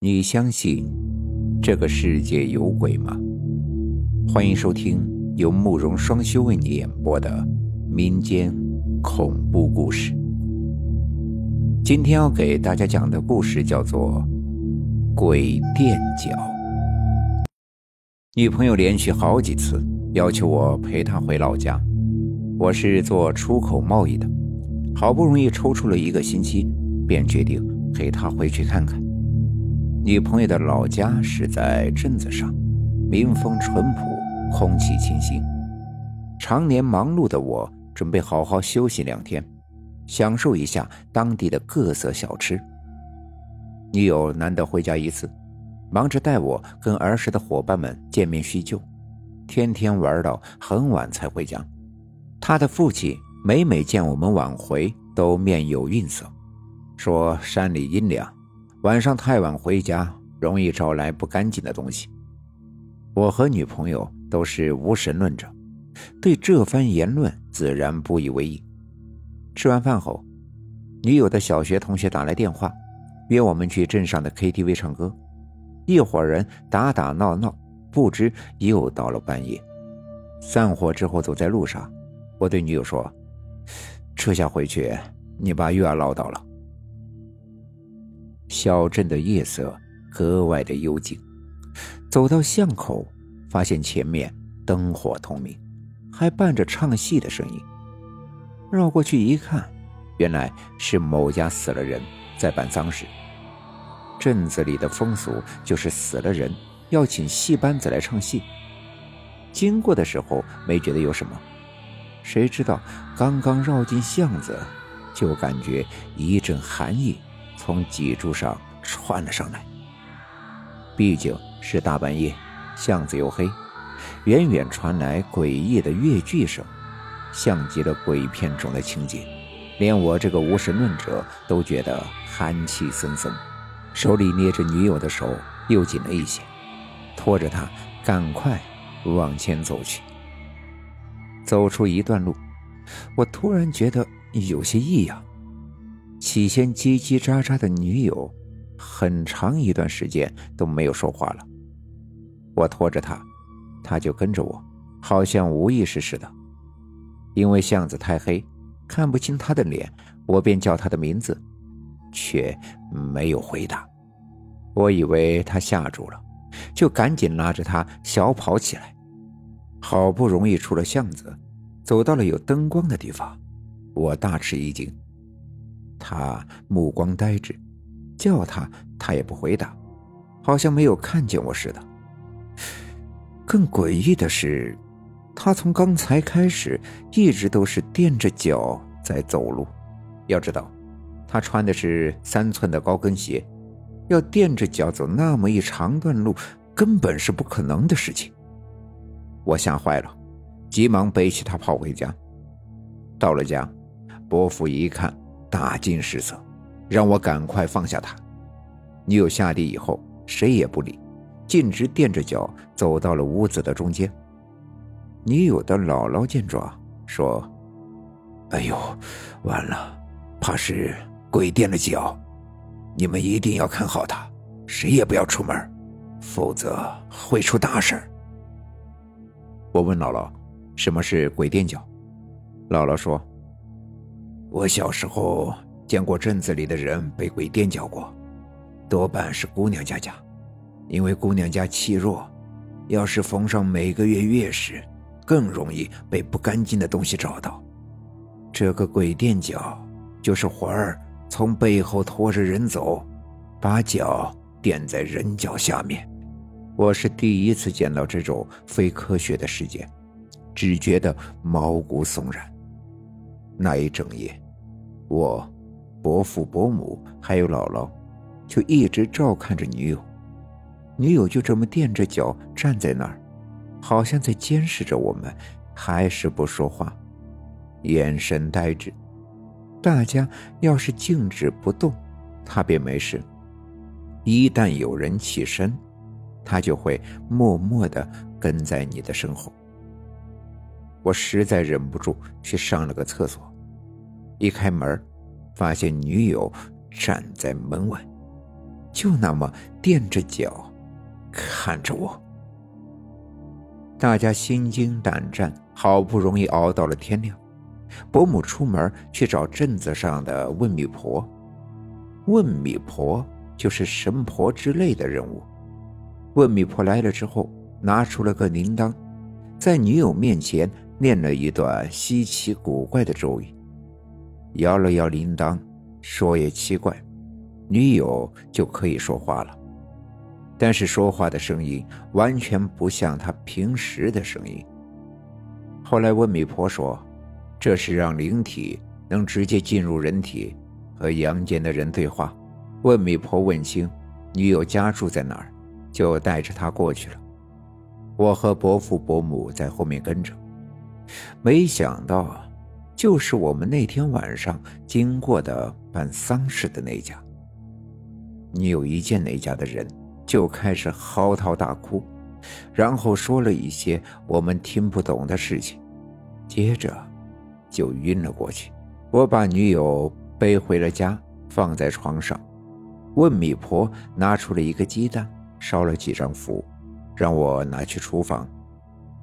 你相信这个世界有鬼吗？欢迎收听由慕容双修为你演播的民间恐怖故事。今天要给大家讲的故事叫做《鬼垫脚》。女朋友连续好几次要求我陪她回老家，我是做出口贸易的，好不容易抽出了一个星期，便决定陪她回去看看。女朋友的老家是在镇子上，民风淳朴，空气清新。常年忙碌的我，准备好好休息两天，享受一下当地的各色小吃。女友难得回家一次，忙着带我跟儿时的伙伴们见面叙旧，天天玩到很晚才回家。他的父亲每每见我们晚回，都面有愠色，说山里阴凉。晚上太晚回家，容易招来不干净的东西。我和女朋友都是无神论者，对这番言论自然不以为意。吃完饭后，女友的小学同学打来电话，约我们去镇上的 KTV 唱歌。一伙人打打闹闹，不知又到了半夜。散伙之后，走在路上，我对女友说：“这下回去，你爸又要唠叨了。”小镇的夜色格外的幽静，走到巷口，发现前面灯火通明，还伴着唱戏的声音。绕过去一看，原来是某家死了人，在办丧事。镇子里的风俗就是死了人要请戏班子来唱戏。经过的时候没觉得有什么，谁知道刚刚绕进巷子，就感觉一阵寒意。从脊柱上窜了上来。毕竟是大半夜，巷子又黑，远远传来诡异的越剧声，像极了鬼片中的情节，连我这个无神论者都觉得寒气森森，手里捏着女友的手又紧了一些，拖着她赶快往前走去。走出一段路，我突然觉得有些异样。起先叽叽喳喳的女友，很长一段时间都没有说话了。我拖着她，她就跟着我，好像无意识似的。因为巷子太黑，看不清她的脸，我便叫她的名字，却没有回答。我以为她吓住了，就赶紧拉着她小跑起来。好不容易出了巷子，走到了有灯光的地方，我大吃一惊。他目光呆滞，叫他他也不回答，好像没有看见我似的。更诡异的是，他从刚才开始一直都是垫着脚在走路。要知道，他穿的是三寸的高跟鞋，要垫着脚走那么一长段路，根本是不可能的事情。我吓坏了，急忙背起他跑回家。到了家，伯父一看。大惊失色，让我赶快放下他。女友下地以后，谁也不理，径直垫着脚走到了屋子的中间。女友的姥姥见状说：“哎呦，完了，怕是鬼垫了脚，你们一定要看好他，谁也不要出门，否则会出大事。”我问姥姥：“什么是鬼垫脚？”姥姥说。我小时候见过镇子里的人被鬼垫脚过，多半是姑娘家家，因为姑娘家气弱，要是逢上每个月月食，更容易被不干净的东西找到。这个鬼垫脚，就是魂儿从背后拖着人走，把脚垫在人脚下面。我是第一次见到这种非科学的事件，只觉得毛骨悚然。那一整夜，我、伯父、伯母还有姥姥，就一直照看着女友。女友就这么垫着脚站在那儿，好像在监视着我们，还是不说话，眼神呆滞。大家要是静止不动，他便没事；一旦有人起身，他就会默默的跟在你的身后。我实在忍不住去上了个厕所。一开门，发现女友站在门外，就那么垫着脚看着我。大家心惊胆战，好不容易熬到了天亮，伯母出门去找镇子上的问米婆。问米婆就是神婆之类的人物。问米婆来了之后，拿出了个铃铛，在女友面前念了一段稀奇古怪的咒语，摇了摇铃铛，说也奇怪，女友就可以说话了。但是说话的声音完全不像他平时的声音。后来问米婆说，这是让灵体能直接进入人体，和阳间的人对话。问米婆问清女友家住在哪儿，就带着她过去了。我和伯父伯母在后面跟着，没想到，就是我们那天晚上经过的办丧事的那家。女友一见那家的人。就开始嚎啕大哭，然后说了一些我们听不懂的事情，接着就晕了过去。我把女友背回了家，放在床上。问米婆拿出了一个鸡蛋，烧了几张符，让我拿去厨房，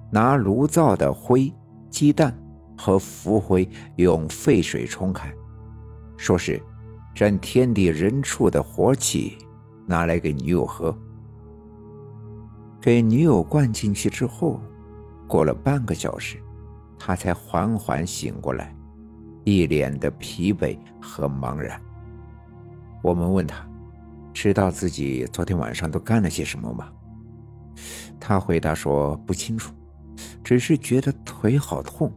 拿炉灶的灰、鸡蛋和浮灰用沸水冲开，说是沾天地人畜的活气。拿来给女友喝，给女友灌进去之后，过了半个小时，她才缓缓醒过来，一脸的疲惫和茫然。我们问她，知道自己昨天晚上都干了些什么吗？她回答说不清楚，只是觉得腿好痛。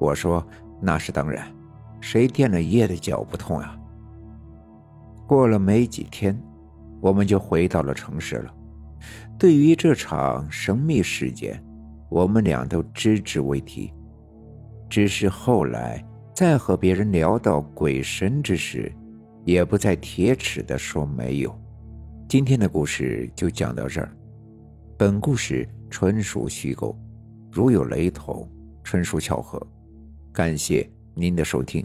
我说那是当然，谁垫了夜的脚不痛啊？过了没几天，我们就回到了城市了。对于这场神秘事件，我们俩都只字未提。只是后来再和别人聊到鬼神之时，也不再铁齿的说没有。今天的故事就讲到这儿，本故事纯属虚构，如有雷同，纯属巧合。感谢您的收听。